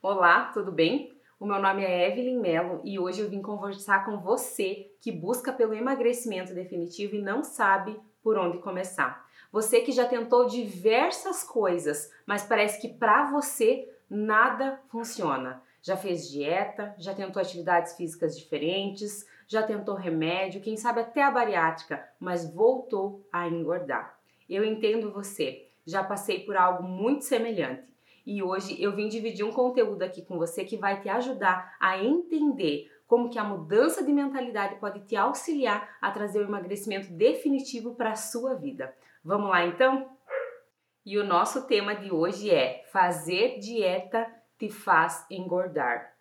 Olá, tudo bem? O meu nome é Evelyn Mello e hoje eu vim conversar com você que busca pelo emagrecimento definitivo e não sabe por onde começar. Você que já tentou diversas coisas, mas parece que para você nada funciona. Já fez dieta, já tentou atividades físicas diferentes, já tentou remédio, quem sabe até a bariátrica, mas voltou a engordar. Eu entendo você, já passei por algo muito semelhante e hoje eu vim dividir um conteúdo aqui com você que vai te ajudar a entender como que a mudança de mentalidade pode te auxiliar a trazer o emagrecimento definitivo para a sua vida. Vamos lá então? E o nosso tema de hoje é fazer dieta te faz engordar.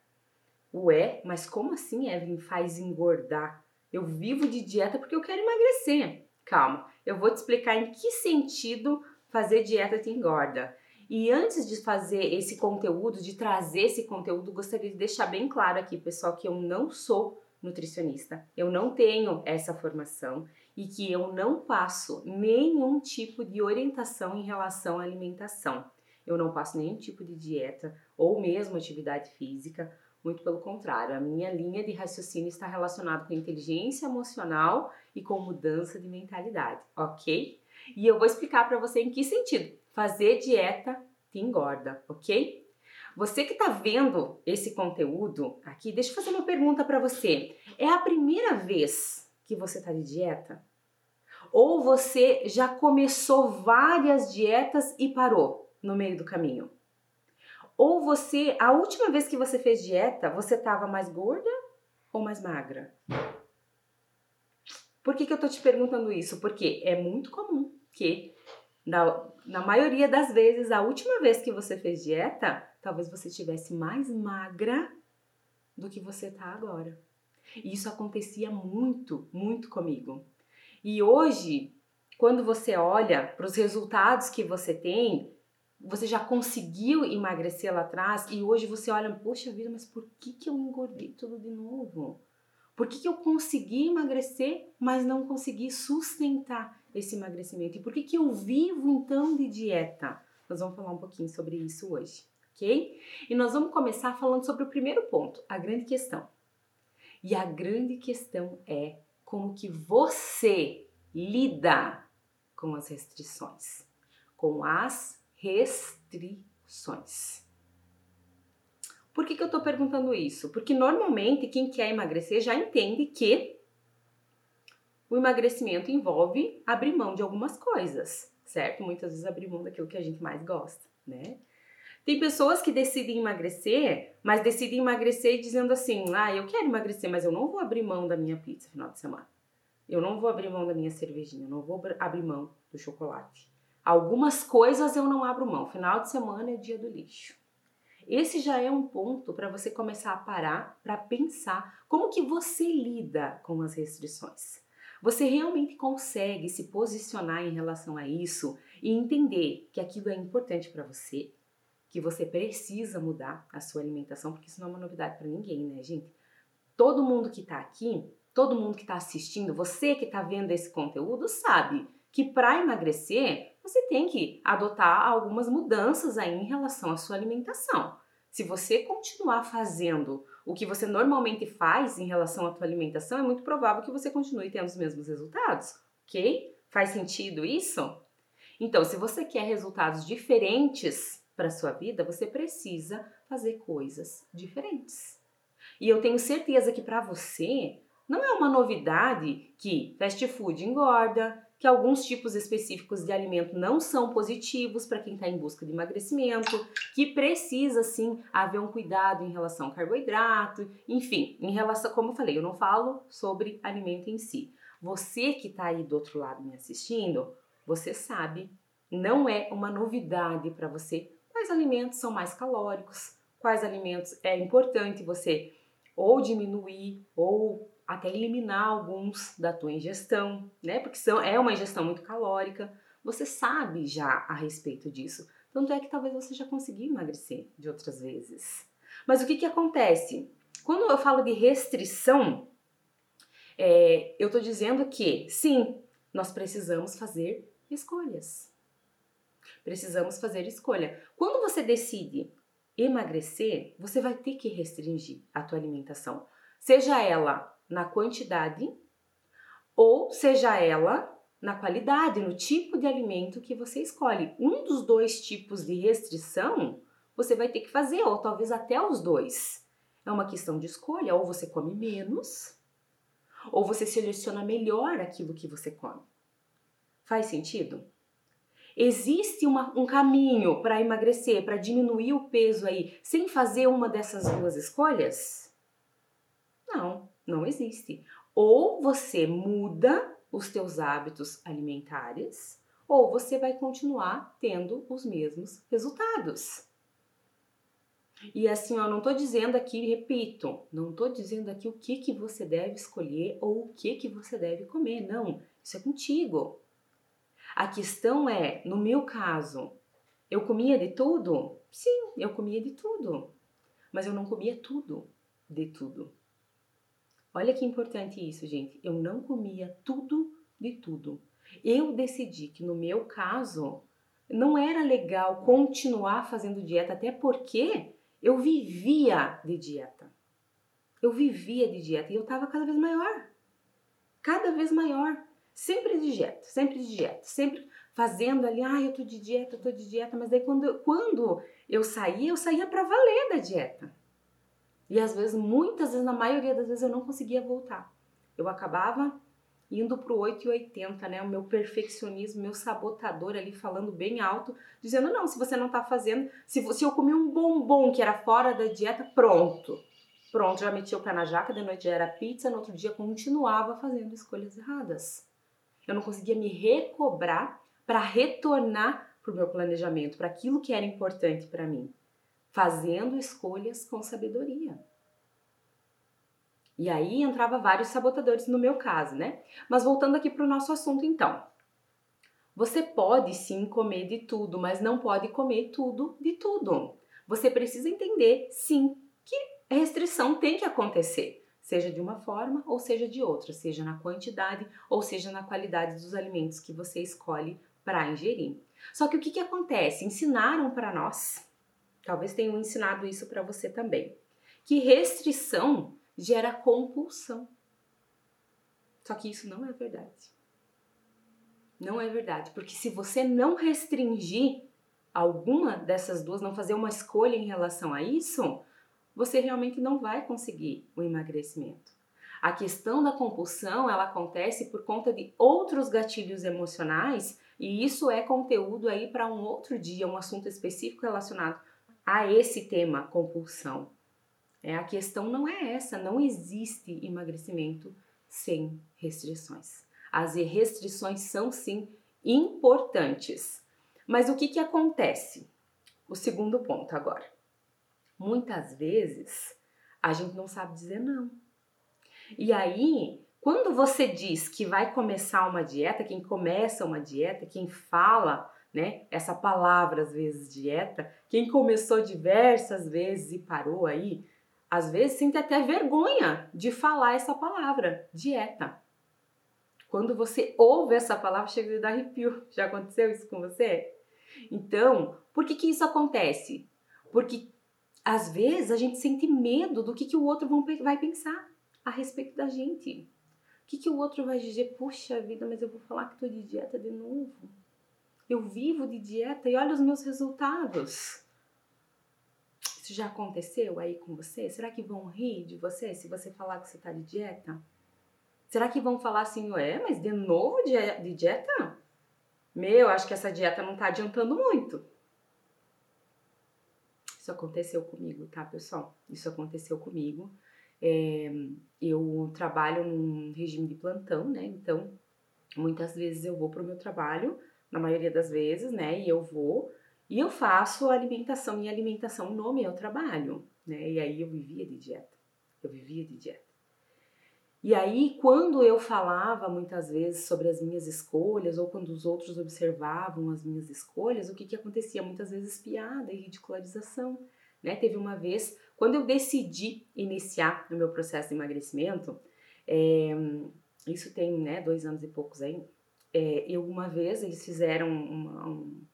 Ué, mas como assim, Evelyn, faz engordar? Eu vivo de dieta porque eu quero emagrecer. Calma, eu vou te explicar em que sentido fazer dieta te engorda. E antes de fazer esse conteúdo, de trazer esse conteúdo, gostaria de deixar bem claro aqui, pessoal, que eu não sou nutricionista, eu não tenho essa formação e que eu não passo nenhum tipo de orientação em relação à alimentação. Eu não passo nenhum tipo de dieta ou mesmo atividade física, muito pelo contrário, a minha linha de raciocínio está relacionada com inteligência emocional e com mudança de mentalidade, ok? E eu vou explicar para você em que sentido fazer dieta te engorda, ok? Você que está vendo esse conteúdo aqui, deixa eu fazer uma pergunta para você. É a primeira vez que você está de dieta? Ou você já começou várias dietas e parou no meio do caminho? Ou você, a última vez que você fez dieta, você estava mais gorda ou mais magra? Por que, que eu tô te perguntando isso? Porque é muito comum que na, na maioria das vezes, a última vez que você fez dieta, talvez você estivesse mais magra do que você tá agora. E isso acontecia muito, muito comigo. E hoje, quando você olha para os resultados que você tem, você já conseguiu emagrecer lá atrás e hoje você olha, poxa vida, mas por que, que eu engordei tudo de novo? Por que, que eu consegui emagrecer, mas não consegui sustentar esse emagrecimento? E por que, que eu vivo então de dieta? Nós vamos falar um pouquinho sobre isso hoje, ok? E nós vamos começar falando sobre o primeiro ponto, a grande questão. E a grande questão é como que você lida com as restrições, com as restrições. Por que, que eu estou perguntando isso? Porque normalmente quem quer emagrecer já entende que o emagrecimento envolve abrir mão de algumas coisas, certo? Muitas vezes abrir mão daquilo que a gente mais gosta, né? Tem pessoas que decidem emagrecer, mas decidem emagrecer dizendo assim: ah, eu quero emagrecer, mas eu não vou abrir mão da minha pizza no final de semana. Eu não vou abrir mão da minha cervejinha, eu não vou abrir mão do chocolate. Algumas coisas eu não abro mão. Final de semana é dia do lixo. Esse já é um ponto para você começar a parar para pensar como que você lida com as restrições. Você realmente consegue se posicionar em relação a isso e entender que aquilo é importante para você, que você precisa mudar a sua alimentação, porque isso não é uma novidade para ninguém, né, gente? Todo mundo que está aqui, todo mundo que está assistindo, você que está vendo esse conteúdo, sabe que para emagrecer você tem que adotar algumas mudanças aí em relação à sua alimentação. Se você continuar fazendo o que você normalmente faz em relação à tua alimentação, é muito provável que você continue tendo os mesmos resultados, ok? Faz sentido isso? Então, se você quer resultados diferentes para sua vida, você precisa fazer coisas diferentes. E eu tenho certeza que para você não é uma novidade que fast food engorda, que alguns tipos específicos de alimento não são positivos para quem está em busca de emagrecimento, que precisa sim haver um cuidado em relação ao carboidrato, enfim, em relação, como eu falei, eu não falo sobre alimento em si. Você que está aí do outro lado me assistindo, você sabe, não é uma novidade para você quais alimentos são mais calóricos, quais alimentos é importante você ou diminuir ou até eliminar alguns da tua ingestão, né? Porque são, é uma ingestão muito calórica. Você sabe já a respeito disso. Tanto é que talvez você já conseguiu emagrecer de outras vezes. Mas o que, que acontece? Quando eu falo de restrição, é, eu estou dizendo que sim, nós precisamos fazer escolhas. Precisamos fazer escolha. Quando você decide emagrecer, você vai ter que restringir a tua alimentação, seja ela na quantidade ou seja ela na qualidade, no tipo de alimento que você escolhe. Um dos dois tipos de restrição você vai ter que fazer, ou talvez até os dois. É uma questão de escolha, ou você come menos, ou você seleciona melhor aquilo que você come. Faz sentido? Existe uma, um caminho para emagrecer, para diminuir o peso aí, sem fazer uma dessas duas escolhas? Não, não existe. Ou você muda os teus hábitos alimentares, ou você vai continuar tendo os mesmos resultados. E assim, eu não tô dizendo aqui, repito, não tô dizendo aqui o que que você deve escolher ou o que que você deve comer, não. Isso é contigo. A questão é, no meu caso, eu comia de tudo? Sim, eu comia de tudo. Mas eu não comia tudo de tudo. Olha que importante isso, gente. Eu não comia tudo de tudo. Eu decidi que no meu caso não era legal continuar fazendo dieta, até porque eu vivia de dieta. Eu vivia de dieta e eu tava cada vez maior. Cada vez maior. Sempre de dieta, sempre de dieta, sempre fazendo ali, ah, eu tô de dieta, eu tô de dieta, mas daí quando, quando eu saía, eu saía para valer da dieta. E às vezes, muitas vezes, na maioria das vezes, eu não conseguia voltar. Eu acabava indo pro 8,80, né? O meu perfeccionismo, meu sabotador ali falando bem alto, dizendo: não, se você não tá fazendo, se, se eu comi um bombom que era fora da dieta, pronto. Pronto, já meti o pé na jaca, de noite já era pizza, no outro dia continuava fazendo escolhas erradas. Eu não conseguia me recobrar para retornar pro meu planejamento, para aquilo que era importante para mim fazendo escolhas com sabedoria. E aí entrava vários sabotadores no meu caso, né? Mas voltando aqui para o nosso assunto então. Você pode sim comer de tudo, mas não pode comer tudo de tudo. Você precisa entender, sim, que restrição tem que acontecer, seja de uma forma ou seja de outra, seja na quantidade ou seja na qualidade dos alimentos que você escolhe para ingerir. Só que o que, que acontece? Ensinaram para nós Talvez tenham ensinado isso para você também. Que restrição gera compulsão. Só que isso não é verdade. Não é verdade, porque se você não restringir alguma dessas duas, não fazer uma escolha em relação a isso, você realmente não vai conseguir o emagrecimento. A questão da compulsão, ela acontece por conta de outros gatilhos emocionais, e isso é conteúdo aí para um outro dia, um assunto específico relacionado a esse tema compulsão. É, a questão não é essa, não existe emagrecimento sem restrições. As restrições são sim importantes. Mas o que, que acontece? O segundo ponto agora. Muitas vezes a gente não sabe dizer não. E aí, quando você diz que vai começar uma dieta, quem começa uma dieta, quem fala né? Essa palavra, às vezes, dieta, quem começou diversas vezes e parou aí, às vezes sente até vergonha de falar essa palavra, dieta. Quando você ouve essa palavra, chega a dar arrepio. Já aconteceu isso com você? Então, por que, que isso acontece? Porque às vezes a gente sente medo do que, que o outro vai pensar a respeito da gente. O que, que o outro vai dizer? Puxa vida, mas eu vou falar que tô de dieta de novo. Eu vivo de dieta e olha os meus resultados. Isso já aconteceu aí com você? Será que vão rir de você se você falar que você está de dieta? Será que vão falar assim, ué, mas de novo de dieta? Meu, acho que essa dieta não está adiantando muito. Isso aconteceu comigo, tá, pessoal? Isso aconteceu comigo. É, eu trabalho num regime de plantão, né? Então, muitas vezes eu vou para o meu trabalho na maioria das vezes, né? E eu vou e eu faço alimentação e alimentação no meu trabalho, né? E aí eu vivia de dieta. Eu vivia de dieta. E aí, quando eu falava muitas vezes sobre as minhas escolhas, ou quando os outros observavam as minhas escolhas, o que, que acontecia? Muitas vezes piada e ridicularização. Né? Teve uma vez, quando eu decidi iniciar o meu processo de emagrecimento, é, isso tem né, dois anos e poucos aí, é, uma vez eles fizeram uma, um,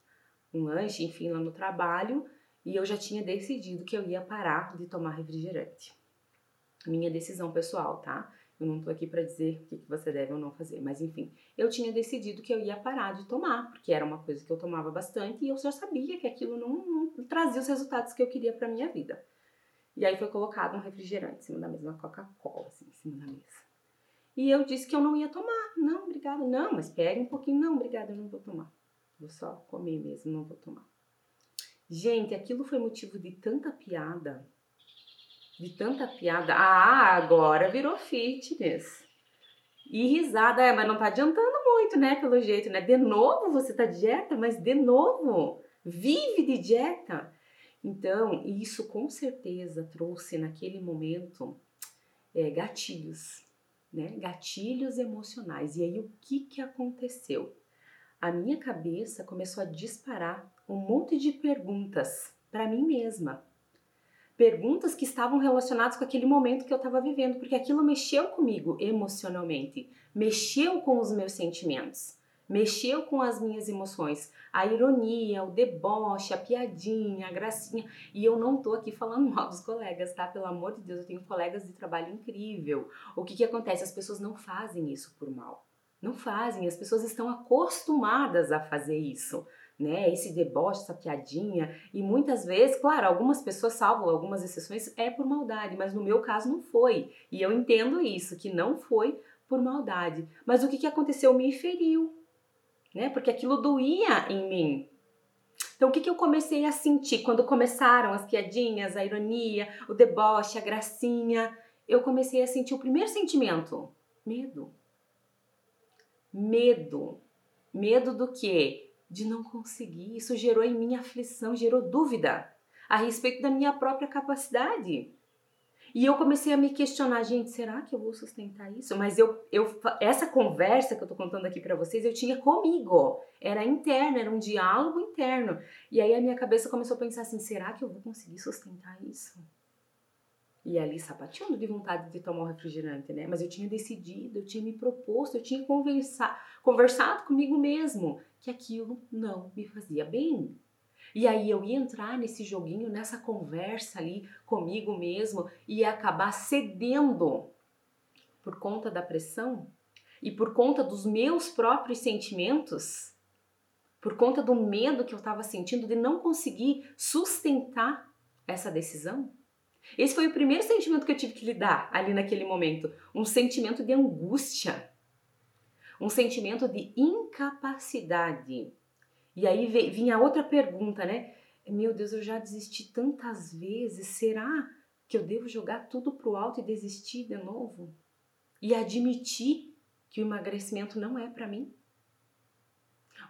um lanche, enfim, lá no trabalho, E eu já tinha decidido que eu ia parar de tomar refrigerante. Minha decisão pessoal, tá? Eu não tô aqui para dizer o que, que você deve ou não fazer, mas enfim, eu tinha decidido que eu ia parar de tomar, porque era uma coisa que eu tomava bastante e eu já sabia que aquilo não, não trazia os resultados que eu queria para minha vida. E aí foi colocado um refrigerante em cima da mesa, uma Coca-Cola, assim, em cima da mesa. E eu disse que eu não ia tomar. Não, obrigada. Não, mas pegue um pouquinho. Não, obrigada, eu não vou tomar. Vou só comer mesmo, não vou tomar. Gente, aquilo foi motivo de tanta piada. De tanta piada. Ah, agora virou fitness. E risada, é, mas não tá adiantando muito, né? Pelo jeito, né? De novo você tá dieta, mas de novo. Vive de dieta. Então, isso com certeza trouxe naquele momento é, gatilhos, né? Gatilhos emocionais. E aí o que que aconteceu? A minha cabeça começou a disparar um monte de perguntas para mim mesma. Perguntas que estavam relacionadas com aquele momento que eu estava vivendo, porque aquilo mexeu comigo emocionalmente, mexeu com os meus sentimentos mexeu com as minhas emoções. A ironia, o deboche, a piadinha, a gracinha. E eu não tô aqui falando mal dos colegas, tá? Pelo amor de Deus, eu tenho colegas de trabalho incrível. O que que acontece? As pessoas não fazem isso por mal. Não fazem, as pessoas estão acostumadas a fazer isso. Né, esse deboche, essa piadinha, e muitas vezes, claro, algumas pessoas salvam algumas exceções, é por maldade, mas no meu caso não foi. E eu entendo isso, que não foi por maldade. Mas o que, que aconteceu? Me feriu, né? Porque aquilo doía em mim. Então, o que, que eu comecei a sentir quando começaram as piadinhas, a ironia, o deboche, a gracinha? Eu comecei a sentir o primeiro sentimento: medo. Medo. Medo do quê? De não conseguir. Isso gerou em mim aflição, gerou dúvida a respeito da minha própria capacidade. E eu comecei a me questionar, gente, será que eu vou sustentar isso? Mas eu, eu essa conversa que eu tô contando aqui para vocês, eu tinha comigo. Era interna, era um diálogo interno. E aí a minha cabeça começou a pensar assim, será que eu vou conseguir sustentar isso? E ali sapateando de vontade de tomar um refrigerante, né? Mas eu tinha decidido, eu tinha me proposto, eu tinha conversar, conversado comigo mesmo que aquilo não me fazia bem. E aí eu ia entrar nesse joguinho, nessa conversa ali comigo mesmo e ia acabar cedendo por conta da pressão e por conta dos meus próprios sentimentos, por conta do medo que eu estava sentindo de não conseguir sustentar essa decisão. Esse foi o primeiro sentimento que eu tive que lidar ali naquele momento, um sentimento de angústia, um sentimento de incapacidade. E aí vinha outra pergunta, né? Meu Deus, eu já desisti tantas vezes, será que eu devo jogar tudo pro alto e desistir de novo? E admitir que o emagrecimento não é para mim?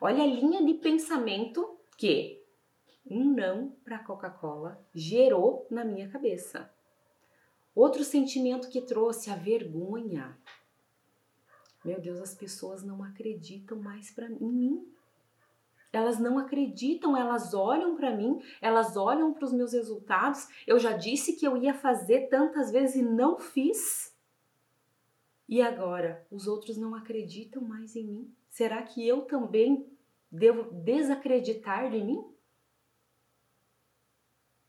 Olha a linha de pensamento que um não para Coca-Cola gerou na minha cabeça. Outro sentimento que trouxe a vergonha. Meu Deus, as pessoas não acreditam mais para mim. Elas não acreditam, elas olham para mim, elas olham para os meus resultados. Eu já disse que eu ia fazer tantas vezes e não fiz. E agora, os outros não acreditam mais em mim? Será que eu também devo desacreditar de mim?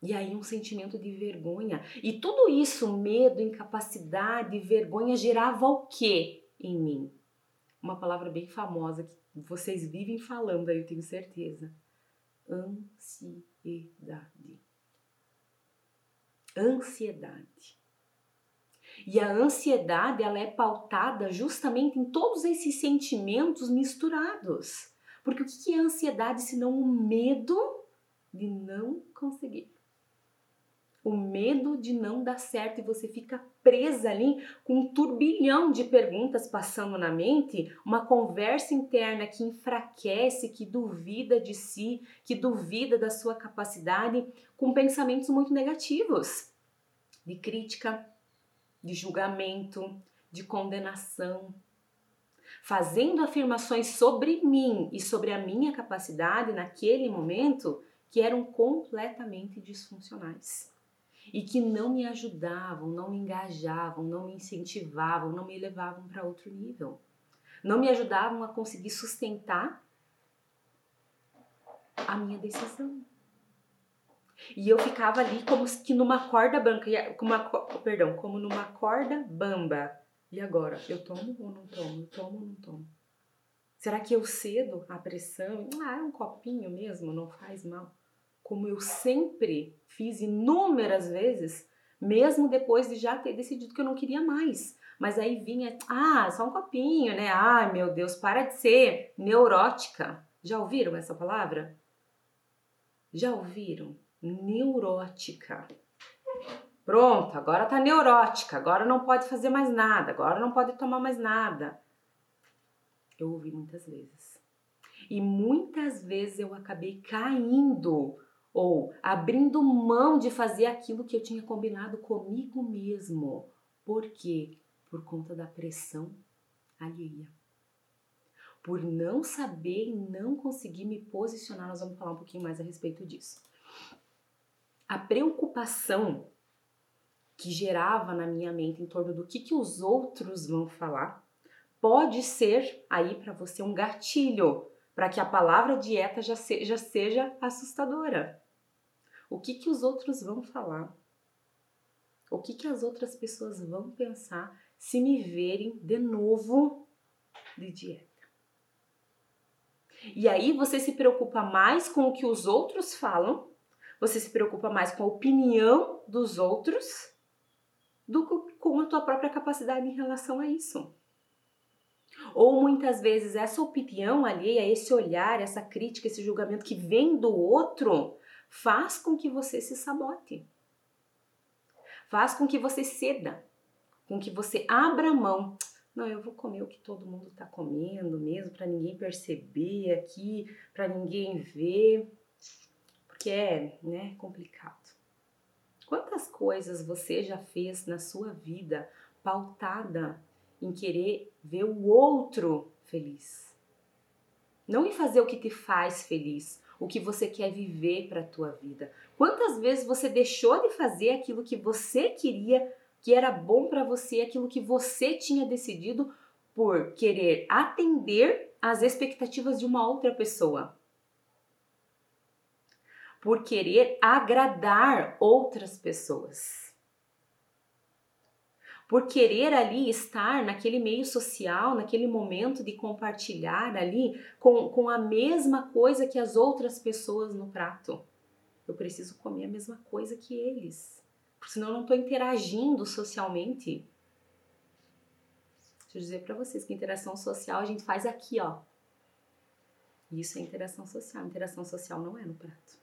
E aí um sentimento de vergonha. E tudo isso, medo, incapacidade, vergonha, gerava o quê em mim? Uma palavra bem famosa que vocês vivem falando aí, eu tenho certeza. Ansiedade. Ansiedade. E a ansiedade, ela é pautada justamente em todos esses sentimentos misturados. Porque o que é ansiedade se não o medo de não conseguir? O medo de não dar certo e você fica presa ali com um turbilhão de perguntas passando na mente, uma conversa interna que enfraquece, que duvida de si, que duvida da sua capacidade, com pensamentos muito negativos, de crítica, de julgamento, de condenação, fazendo afirmações sobre mim e sobre a minha capacidade naquele momento que eram completamente disfuncionais e que não me ajudavam, não me engajavam, não me incentivavam, não me levavam para outro nível. Não me ajudavam a conseguir sustentar a minha decisão. E eu ficava ali como que numa corda uma, perdão, como numa corda bamba. E agora, eu tomo ou não tomo? Eu tomo ou não tomo? Será que eu cedo à pressão? Ah, é um copinho mesmo, não faz mal. Como eu sempre fiz inúmeras vezes, mesmo depois de já ter decidido que eu não queria mais. Mas aí vinha, ah, só um copinho, né? Ai, meu Deus, para de ser neurótica. Já ouviram essa palavra? Já ouviram? Neurótica. Pronto, agora tá neurótica, agora não pode fazer mais nada, agora não pode tomar mais nada. Eu ouvi muitas vezes. E muitas vezes eu acabei caindo ou abrindo mão de fazer aquilo que eu tinha combinado comigo mesmo. Por quê? Por conta da pressão alheia. Por não saber e não conseguir me posicionar, nós vamos falar um pouquinho mais a respeito disso. A preocupação que gerava na minha mente em torno do que, que os outros vão falar pode ser aí para você um gatilho para que a palavra dieta já, já seja assustadora. O que, que os outros vão falar? O que, que as outras pessoas vão pensar se me verem de novo de dieta? E aí você se preocupa mais com o que os outros falam, você se preocupa mais com a opinião dos outros do que com a tua própria capacidade em relação a isso. Ou muitas vezes essa opinião alheia, esse olhar, essa crítica, esse julgamento que vem do outro, faz com que você se sabote. Faz com que você ceda, com que você abra mão. Não, eu vou comer o que todo mundo está comendo mesmo, para ninguém perceber aqui, para ninguém ver, porque é, né, complicado. Quantas coisas você já fez na sua vida pautada em querer ver o outro feliz? Não em fazer o que te faz feliz, o que você quer viver para a tua vida. Quantas vezes você deixou de fazer aquilo que você queria, que era bom para você, aquilo que você tinha decidido por querer atender às expectativas de uma outra pessoa? por querer agradar outras pessoas. Por querer ali estar naquele meio social, naquele momento de compartilhar ali com, com a mesma coisa que as outras pessoas no prato. Eu preciso comer a mesma coisa que eles, porque senão eu não estou interagindo socialmente. Deixa eu dizer para vocês que interação social a gente faz aqui, ó. Isso é interação social. Interação social não é no prato.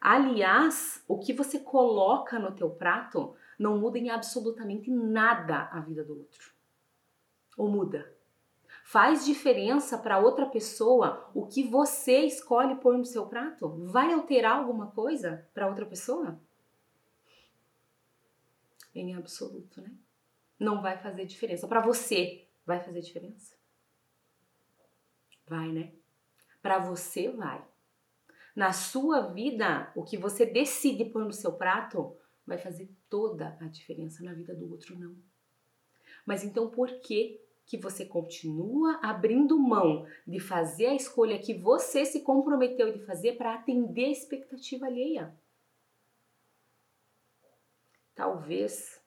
Aliás, o que você coloca no teu prato não muda em absolutamente nada a vida do outro. Ou muda? Faz diferença para outra pessoa o que você escolhe pôr no seu prato? Vai alterar alguma coisa para outra pessoa? Em absoluto, né? Não vai fazer diferença. Para você, vai fazer diferença? Vai, né? Para você, vai. Na sua vida, o que você decide pôr no seu prato vai fazer toda a diferença na vida do outro, não. Mas então por que que você continua abrindo mão de fazer a escolha que você se comprometeu de fazer para atender a expectativa alheia? Talvez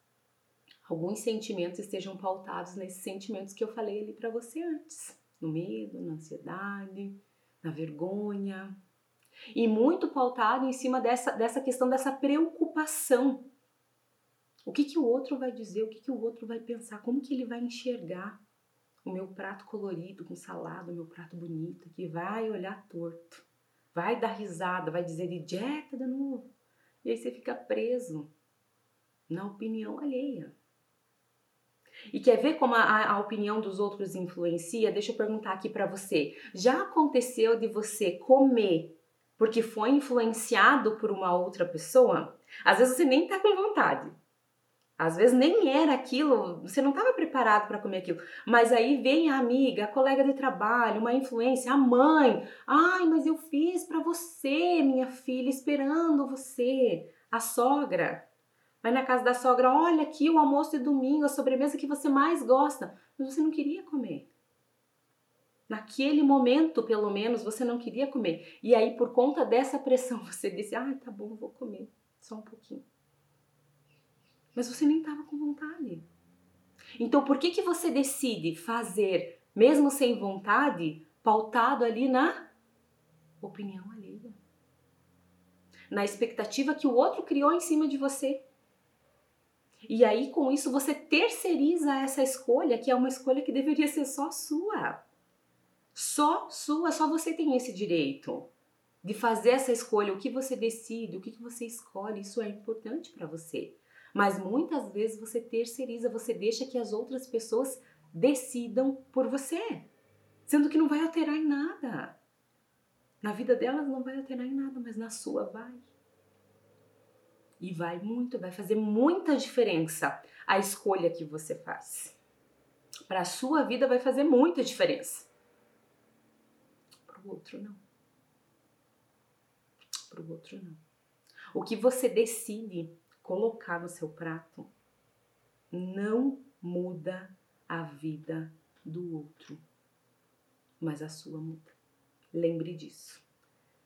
alguns sentimentos estejam pautados nesses sentimentos que eu falei ali para você antes, no medo, na ansiedade, na vergonha, e muito pautado em cima dessa, dessa questão dessa preocupação. O que, que o outro vai dizer, o que, que o outro vai pensar, como que ele vai enxergar o meu prato colorido com salada, o meu prato bonito, que vai olhar torto, vai dar risada, vai dizer de dieta de novo. E aí você fica preso na opinião alheia. E quer ver como a, a opinião dos outros influencia? Deixa eu perguntar aqui para você. Já aconteceu de você comer porque foi influenciado por uma outra pessoa, às vezes você nem tá com vontade. Às vezes nem era aquilo, você não estava preparado para comer aquilo. Mas aí vem a amiga, a colega de trabalho, uma influência, a mãe. Ai, mas eu fiz para você, minha filha, esperando você. A sogra. Vai na casa da sogra, olha aqui o almoço de domingo, a sobremesa que você mais gosta. Mas você não queria comer. Naquele momento, pelo menos, você não queria comer. E aí, por conta dessa pressão, você disse: Ah, tá bom, vou comer. Só um pouquinho. Mas você nem estava com vontade. Então, por que, que você decide fazer, mesmo sem vontade, pautado ali na opinião alheia? Na expectativa que o outro criou em cima de você. E aí, com isso, você terceiriza essa escolha, que é uma escolha que deveria ser só sua. Só sua, só você tem esse direito de fazer essa escolha, o que você decide, o que você escolhe, isso é importante para você. Mas muitas vezes você terceiriza, você deixa que as outras pessoas decidam por você, sendo que não vai alterar em nada. Na vida delas não vai alterar em nada, mas na sua vai. E vai muito, vai fazer muita diferença a escolha que você faz. Para a sua vida vai fazer muita diferença o outro não. Para o outro não. O que você decide colocar no seu prato não muda a vida do outro, mas a sua muda. Lembre disso.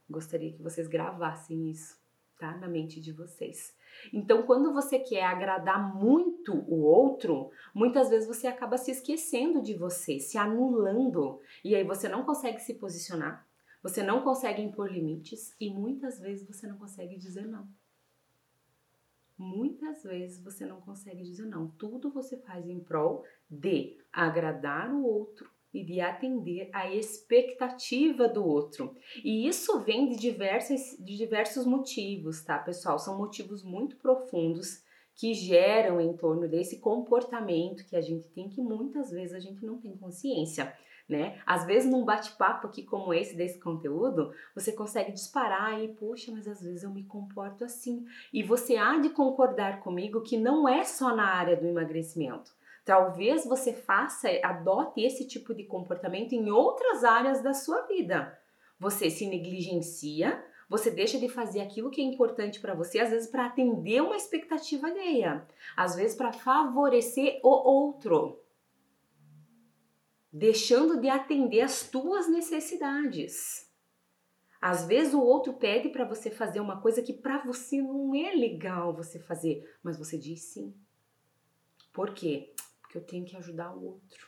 Gostaria que vocês gravassem isso, tá? Na mente de vocês. Então, quando você quer agradar muito o outro, muitas vezes você acaba se esquecendo de você, se anulando, e aí você não consegue se posicionar, você não consegue impor limites e muitas vezes você não consegue dizer não. Muitas vezes você não consegue dizer não. Tudo você faz em prol de agradar o outro e de atender a expectativa do outro. E isso vem de diversos, de diversos motivos, tá, pessoal? São motivos muito profundos que geram em torno desse comportamento que a gente tem que muitas vezes a gente não tem consciência. Né? Às vezes, num bate-papo aqui como esse, desse conteúdo, você consegue disparar e, puxa, mas às vezes eu me comporto assim. E você há de concordar comigo que não é só na área do emagrecimento. Talvez você faça, adote esse tipo de comportamento em outras áreas da sua vida. Você se negligencia, você deixa de fazer aquilo que é importante para você, às vezes para atender uma expectativa alheia, às vezes para favorecer o outro, deixando de atender as tuas necessidades. Às vezes o outro pede para você fazer uma coisa que para você não é legal você fazer, mas você diz sim. Por quê? Eu tenho que ajudar o outro.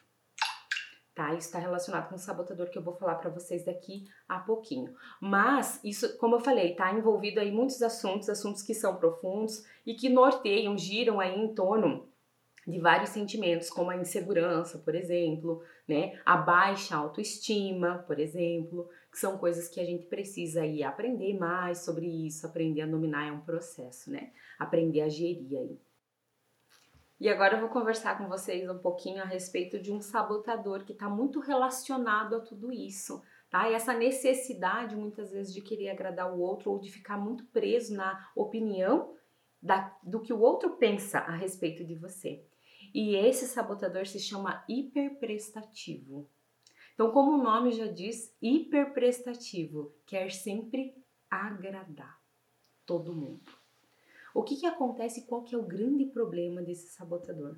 Tá? Isso está relacionado com o sabotador que eu vou falar para vocês daqui a pouquinho. Mas isso, como eu falei, está envolvido aí muitos assuntos, assuntos que são profundos e que norteiam, giram aí em torno de vários sentimentos, como a insegurança, por exemplo, né? A baixa autoestima, por exemplo, que são coisas que a gente precisa aí aprender mais sobre isso, aprender a dominar é um processo, né? Aprender a gerir aí. E agora eu vou conversar com vocês um pouquinho a respeito de um sabotador que está muito relacionado a tudo isso, tá? E essa necessidade muitas vezes de querer agradar o outro ou de ficar muito preso na opinião da, do que o outro pensa a respeito de você. E esse sabotador se chama hiperprestativo. Então, como o nome já diz, hiperprestativo quer sempre agradar todo mundo. O que, que acontece? Qual que é o grande problema desse sabotador?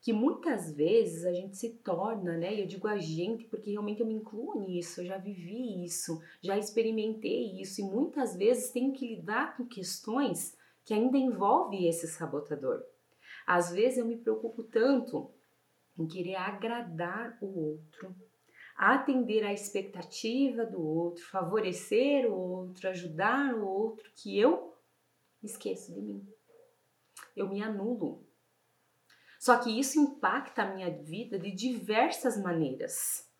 Que muitas vezes a gente se torna, né? Eu digo a gente porque realmente eu me incluo nisso, eu já vivi isso, já experimentei isso e muitas vezes tenho que lidar com questões que ainda envolvem esse sabotador. Às vezes eu me preocupo tanto em querer agradar o outro, atender à expectativa do outro, favorecer o outro, ajudar o outro, que eu esqueço de mim. Eu me anulo. Só que isso impacta a minha vida de diversas maneiras.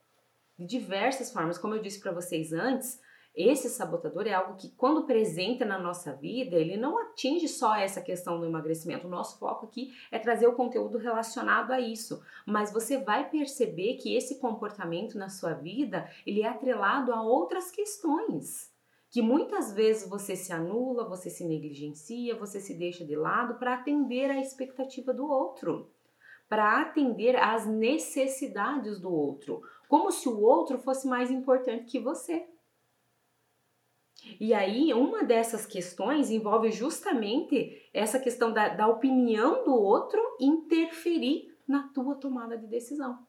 De diversas formas. Como eu disse para vocês antes, esse sabotador é algo que, quando presente na nossa vida, ele não atinge só essa questão do emagrecimento. O nosso foco aqui é trazer o conteúdo relacionado a isso. Mas você vai perceber que esse comportamento na sua vida, ele é atrelado a outras questões que muitas vezes você se anula, você se negligencia, você se deixa de lado para atender à expectativa do outro, para atender às necessidades do outro, como se o outro fosse mais importante que você. E aí, uma dessas questões envolve justamente essa questão da, da opinião do outro interferir na tua tomada de decisão.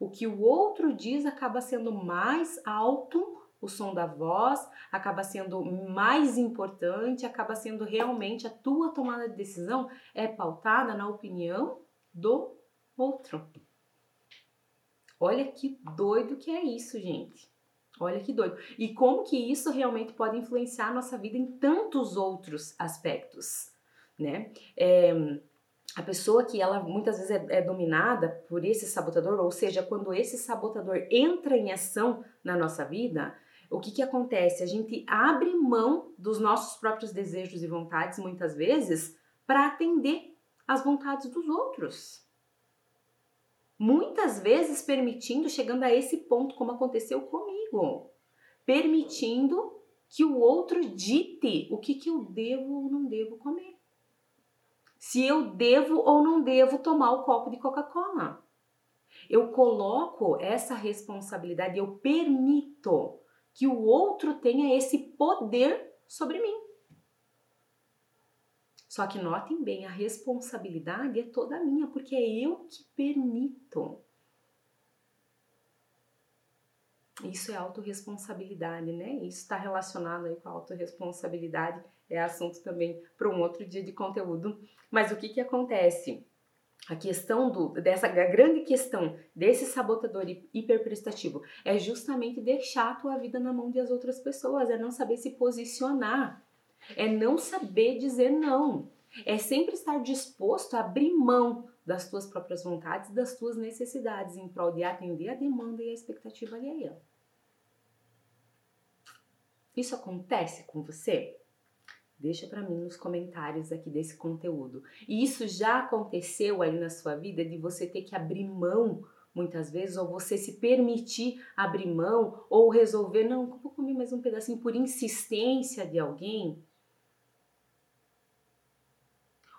O que o outro diz acaba sendo mais alto o som da voz, acaba sendo mais importante, acaba sendo realmente a tua tomada de decisão é pautada na opinião do outro. Olha que doido que é isso, gente. Olha que doido. E como que isso realmente pode influenciar a nossa vida em tantos outros aspectos, né? É, a pessoa que ela muitas vezes é, é, dominada por esse sabotador, ou seja, quando esse sabotador entra em ação na nossa vida, o que que acontece? A gente abre mão dos nossos próprios desejos e vontades muitas vezes para atender às vontades dos outros muitas vezes permitindo, chegando a esse ponto, como aconteceu comigo, permitindo que o outro dite o que, que eu devo ou não devo comer. Se eu devo ou não devo tomar o copo de Coca-Cola. Eu coloco essa responsabilidade, eu permito que o outro tenha esse poder sobre mim. Só que notem bem, a responsabilidade é toda minha, porque é eu que permito. Isso é autorresponsabilidade, né? Isso está relacionado aí com a autorresponsabilidade, é assunto também para um outro dia de conteúdo. Mas o que que acontece? A questão do, dessa a grande questão desse sabotador hiperprestativo é justamente deixar a tua vida na mão das outras pessoas, é não saber se posicionar é não saber dizer não. É sempre estar disposto a abrir mão das tuas próprias vontades, das tuas necessidades, em prol de atender a demanda e a expectativa alheia. Isso acontece com você? Deixa para mim nos comentários aqui desse conteúdo. E isso já aconteceu aí na sua vida de você ter que abrir mão muitas vezes, ou você se permitir abrir mão, ou resolver, não, vou comer mais um pedacinho por insistência de alguém?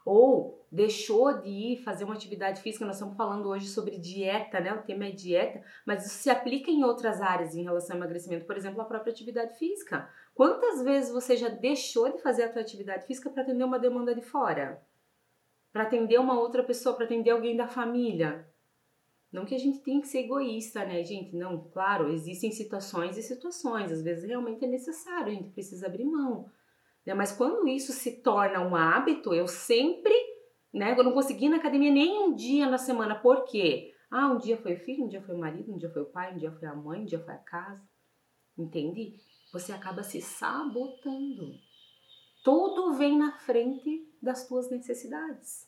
ou deixou de ir fazer uma atividade física, nós estamos falando hoje sobre dieta, né? O tema é dieta, mas isso se aplica em outras áreas em relação ao emagrecimento, por exemplo, a própria atividade física. Quantas vezes você já deixou de fazer a sua atividade física para atender uma demanda de fora? Para atender uma outra pessoa, para atender alguém da família? Não que a gente tenha que ser egoísta, né, gente? Não, claro, existem situações e situações, às vezes realmente é necessário, a gente precisa abrir mão. Né? Mas quando isso se torna um hábito, eu sempre, né? Eu não consegui ir na academia nem um dia na semana. Por quê? Ah, um dia foi o filho, um dia foi o marido, um dia foi o pai, um dia foi a mãe, um dia foi a casa. Entende? Você acaba se sabotando. Tudo vem na frente das tuas necessidades.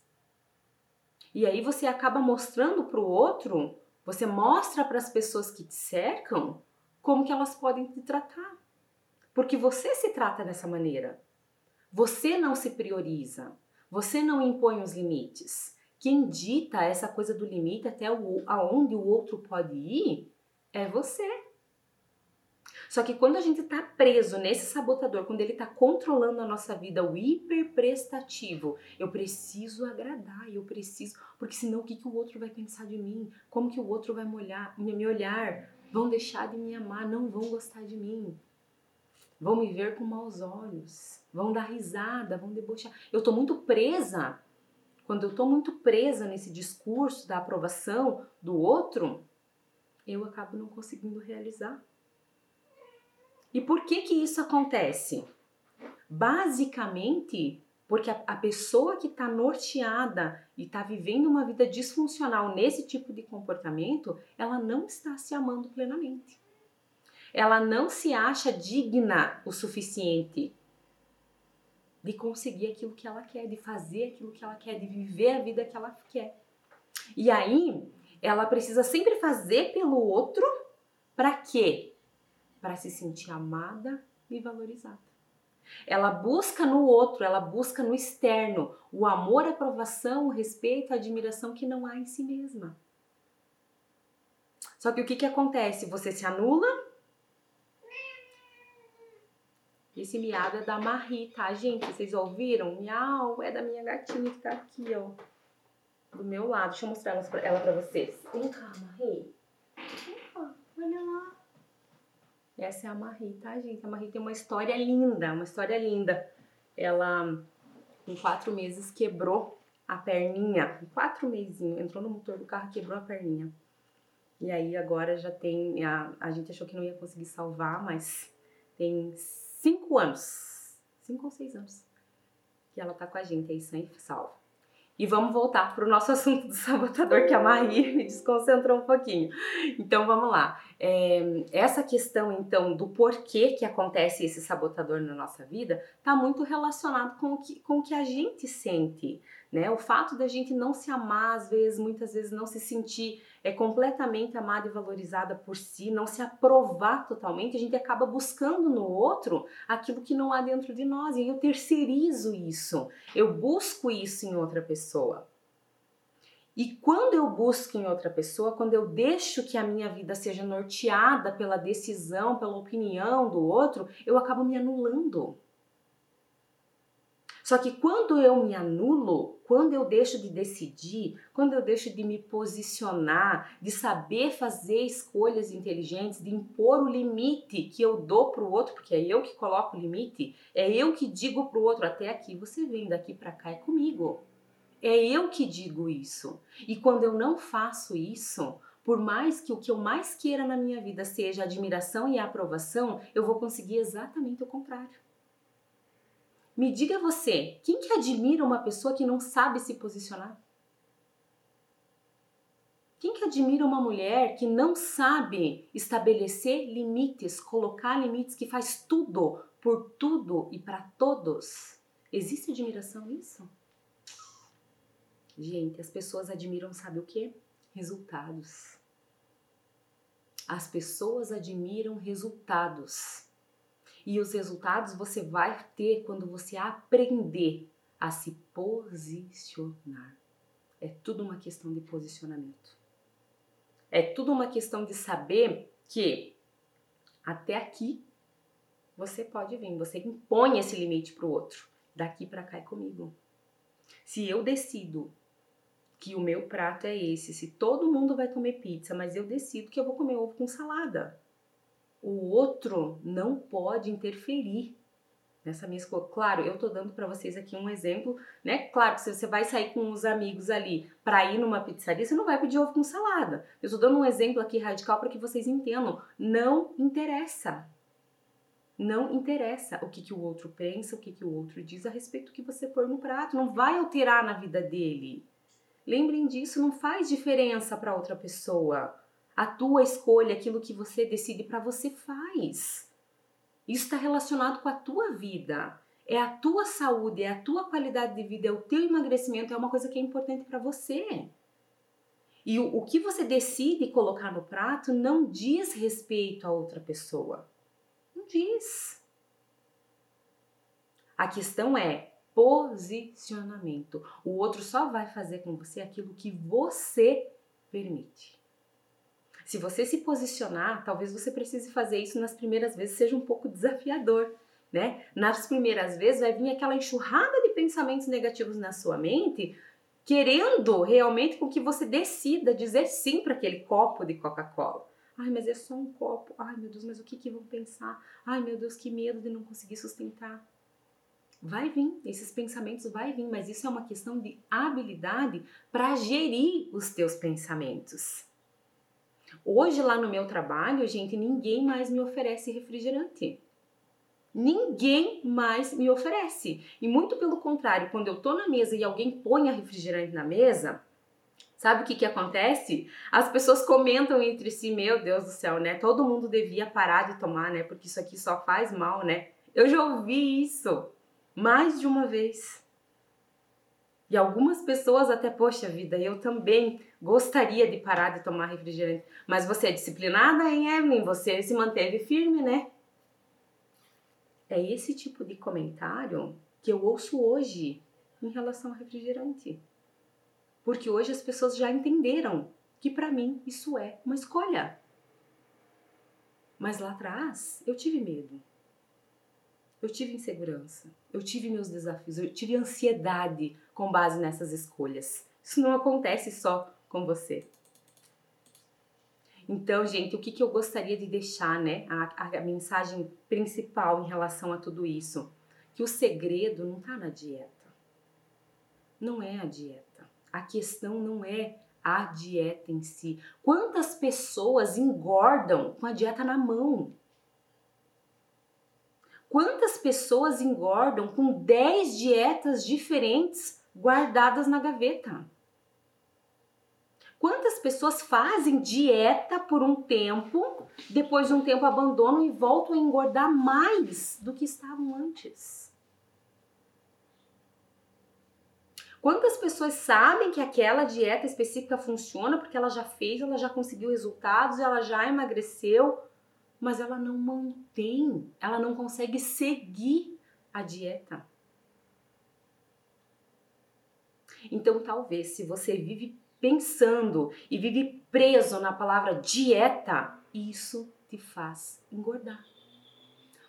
E aí você acaba mostrando para o outro, você mostra para as pessoas que te cercam como que elas podem te tratar. Porque você se trata dessa maneira. Você não se prioriza, você não impõe os limites. Quem dita essa coisa do limite até o, aonde o outro pode ir é você. Só que quando a gente está preso nesse sabotador, quando ele está controlando a nossa vida, o hiperprestativo, eu preciso agradar, eu preciso, porque senão o que, que o outro vai pensar de mim? Como que o outro vai me olhar, me olhar? Vão deixar de me amar, não vão gostar de mim vão me ver com maus olhos, vão dar risada, vão debochar. Eu estou muito presa. Quando eu estou muito presa nesse discurso da aprovação do outro, eu acabo não conseguindo realizar. E por que que isso acontece? Basicamente, porque a, a pessoa que está norteada e está vivendo uma vida disfuncional nesse tipo de comportamento, ela não está se amando plenamente ela não se acha digna o suficiente de conseguir aquilo que ela quer, de fazer aquilo que ela quer, de viver a vida que ela quer. E aí, ela precisa sempre fazer pelo outro para quê? Para se sentir amada e valorizada. Ela busca no outro, ela busca no externo o amor, a aprovação, o respeito, a admiração que não há em si mesma. Só que o que, que acontece? Você se anula esse miado é da Marie, tá, gente? Vocês ouviram? Miau é da minha gatinha que tá aqui, ó. Do meu lado. Deixa eu mostrar ela pra, vocês. Vem cá, Marie. Olha lá. Essa é a Marie, tá, gente? A Marie tem uma história linda, uma história linda. Ela, em quatro meses, quebrou a perninha. Em quatro meses, entrou no motor do carro quebrou a perninha. E aí agora já tem. A, a gente achou que não ia conseguir salvar, mas tem cinco anos. Cinco ou seis anos. Que ela tá com a gente aí, sem salvo. E vamos voltar para o nosso assunto do sabotador, que a Maria me desconcentrou um pouquinho. Então vamos lá. É, essa questão, então, do porquê que acontece esse sabotador na nossa vida, está muito relacionado com o, que, com o que a gente sente. Né? O fato da gente não se amar, às vezes, muitas vezes não se sentir é completamente amada e valorizada por si, não se aprovar totalmente, a gente acaba buscando no outro aquilo que não há dentro de nós. E eu terceirizo isso, eu busco isso em outra pessoa. E quando eu busco em outra pessoa, quando eu deixo que a minha vida seja norteada pela decisão, pela opinião do outro, eu acabo me anulando. Só que quando eu me anulo, quando eu deixo de decidir, quando eu deixo de me posicionar, de saber fazer escolhas inteligentes, de impor o limite que eu dou para o outro, porque é eu que coloco o limite, é eu que digo para o outro até aqui você vem, daqui para cá é comigo. É eu que digo isso. E quando eu não faço isso, por mais que o que eu mais queira na minha vida seja admiração e aprovação, eu vou conseguir exatamente o contrário. Me diga você, quem que admira uma pessoa que não sabe se posicionar? Quem que admira uma mulher que não sabe estabelecer limites, colocar limites, que faz tudo por tudo e para todos? Existe admiração nisso? Gente, as pessoas admiram, sabe o que? Resultados. As pessoas admiram resultados. E os resultados você vai ter quando você aprender a se posicionar. É tudo uma questão de posicionamento. É tudo uma questão de saber que até aqui você pode vir, você impõe esse limite para o outro. Daqui para cá é comigo. Se eu decido que o meu prato é esse, se todo mundo vai comer pizza, mas eu decido que eu vou comer ovo com salada, o outro não pode interferir nessa minha escolha. Claro, eu tô dando para vocês aqui um exemplo, né? Claro que se você vai sair com os amigos ali para ir numa pizzaria, você não vai pedir ovo com salada. Eu tô dando um exemplo aqui radical para que vocês entendam. Não interessa. Não interessa o que, que o outro pensa, o que, que o outro diz a respeito do que você pôr no prato. Não vai alterar na vida dele. Lembrem disso, não faz diferença para outra pessoa. A tua escolha, aquilo que você decide para você faz. Isso está relacionado com a tua vida. É a tua saúde, é a tua qualidade de vida, é o teu emagrecimento, é uma coisa que é importante para você. E o, o que você decide colocar no prato não diz respeito a outra pessoa. Não diz. A questão é posicionamento. O outro só vai fazer com você aquilo que você permite. Se você se posicionar, talvez você precise fazer isso nas primeiras vezes, seja um pouco desafiador, né? Nas primeiras vezes vai vir aquela enxurrada de pensamentos negativos na sua mente, querendo realmente com que você decida dizer sim para aquele copo de Coca-Cola. Ai, mas é só um copo. Ai, meu Deus, mas o que, que vão pensar? Ai, meu Deus, que medo de não conseguir sustentar. Vai vir, esses pensamentos vai vir, mas isso é uma questão de habilidade para gerir os teus pensamentos. Hoje lá no meu trabalho, gente, ninguém mais me oferece refrigerante. Ninguém mais me oferece. E muito pelo contrário, quando eu tô na mesa e alguém põe a refrigerante na mesa, sabe o que que acontece? As pessoas comentam entre si, meu Deus do céu, né? Todo mundo devia parar de tomar, né? Porque isso aqui só faz mal, né? Eu já ouvi isso mais de uma vez. E algumas pessoas até, poxa vida, eu também gostaria de parar de tomar refrigerante. Mas você é disciplinada, hein, Evelyn? Você se manteve firme, né? É esse tipo de comentário que eu ouço hoje em relação ao refrigerante. Porque hoje as pessoas já entenderam que para mim isso é uma escolha. Mas lá atrás eu tive medo. Eu tive insegurança, eu tive meus desafios, eu tive ansiedade com base nessas escolhas. Isso não acontece só com você. Então, gente, o que, que eu gostaria de deixar, né? A, a mensagem principal em relação a tudo isso: que o segredo não está na dieta. Não é a dieta. A questão não é a dieta em si. Quantas pessoas engordam com a dieta na mão? Quantas pessoas engordam com 10 dietas diferentes guardadas na gaveta? Quantas pessoas fazem dieta por um tempo, depois de um tempo abandonam e voltam a engordar mais do que estavam antes? Quantas pessoas sabem que aquela dieta específica funciona porque ela já fez, ela já conseguiu resultados, ela já emagreceu, mas ela não mantém, ela não consegue seguir a dieta? Então, talvez, se você vive pensando e vive preso na palavra dieta, isso te faz engordar.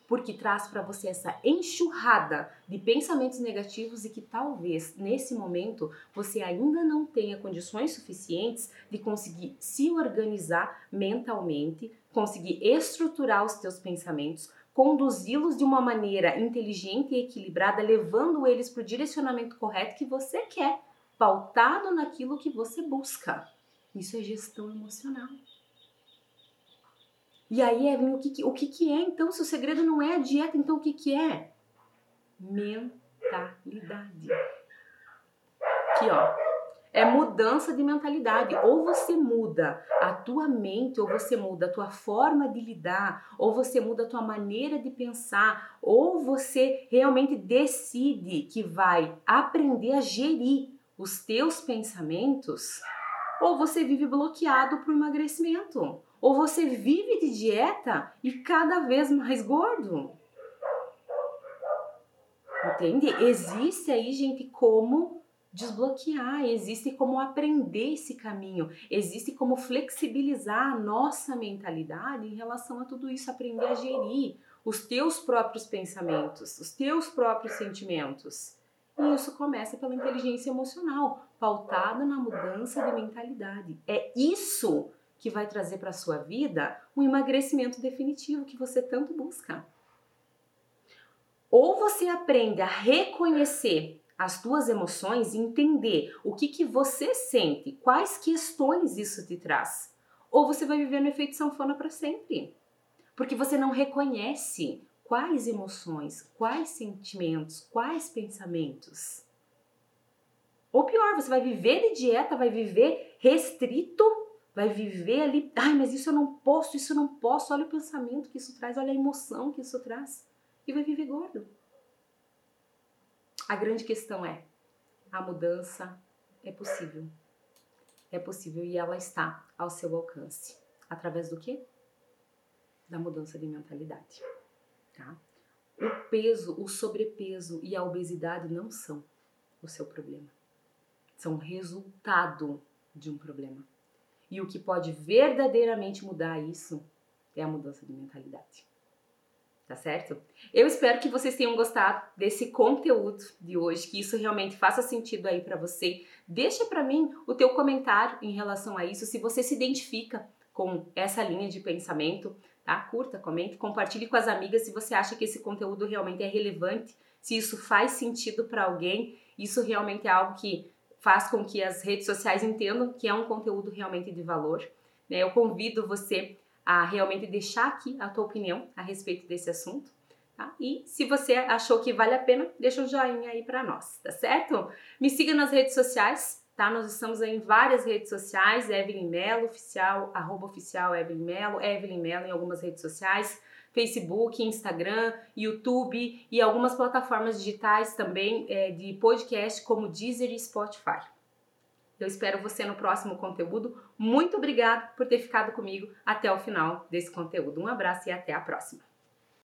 Porque traz para você essa enxurrada de pensamentos negativos e que talvez nesse momento você ainda não tenha condições suficientes de conseguir se organizar mentalmente, conseguir estruturar os teus pensamentos, conduzi-los de uma maneira inteligente e equilibrada, levando eles para o direcionamento correto que você quer pautado naquilo que você busca. Isso é gestão emocional. E aí, Evelyn, o que, o que, que é então? Se o segredo não é a dieta, então o que, que é? Mentalidade. Aqui, ó. É mudança de mentalidade. Ou você muda a tua mente, ou você muda a tua forma de lidar, ou você muda a tua maneira de pensar, ou você realmente decide que vai aprender a gerir os teus pensamentos, ou você vive bloqueado o emagrecimento, ou você vive de dieta e cada vez mais gordo. Entende? Existe aí, gente, como desbloquear, existe como aprender esse caminho, existe como flexibilizar a nossa mentalidade em relação a tudo isso, aprender a gerir os teus próprios pensamentos, os teus próprios sentimentos. E isso começa pela inteligência emocional, pautada na mudança de mentalidade. É isso que vai trazer para a sua vida um emagrecimento definitivo que você tanto busca. Ou você aprende a reconhecer as tuas emoções e entender o que, que você sente, quais questões isso te traz. Ou você vai viver no efeito sanfona para sempre. Porque você não reconhece quais emoções, quais sentimentos, quais pensamentos. Ou pior, você vai viver de dieta, vai viver restrito, vai viver ali, ai, mas isso eu não posso, isso eu não posso, olha o pensamento que isso traz, olha a emoção que isso traz, e vai viver gordo. A grande questão é: a mudança é possível. É possível e ela está ao seu alcance. Através do quê? Da mudança de mentalidade tá? O peso, o sobrepeso e a obesidade não são o seu problema. São resultado de um problema. E o que pode verdadeiramente mudar isso é a mudança de mentalidade. Tá certo? Eu espero que vocês tenham gostado desse conteúdo de hoje, que isso realmente faça sentido aí para você. Deixa para mim o teu comentário em relação a isso, se você se identifica com essa linha de pensamento, tá? Curta, comente, compartilhe com as amigas se você acha que esse conteúdo realmente é relevante, se isso faz sentido para alguém, isso realmente é algo que faz com que as redes sociais entendam que é um conteúdo realmente de valor. Né? Eu convido você a realmente deixar aqui a tua opinião a respeito desse assunto. Tá? E se você achou que vale a pena, deixa um joinha aí para nós, tá certo? Me siga nas redes sociais, tá? Nós estamos em várias redes sociais, Evelyn Melo, oficial, arroba oficial Evelyn Melo, Evelyn em algumas redes sociais, Facebook, Instagram, YouTube e algumas plataformas digitais também é, de podcast como Deezer e Spotify. Eu espero você no próximo conteúdo. Muito obrigada por ter ficado comigo até o final desse conteúdo. Um abraço e até a próxima.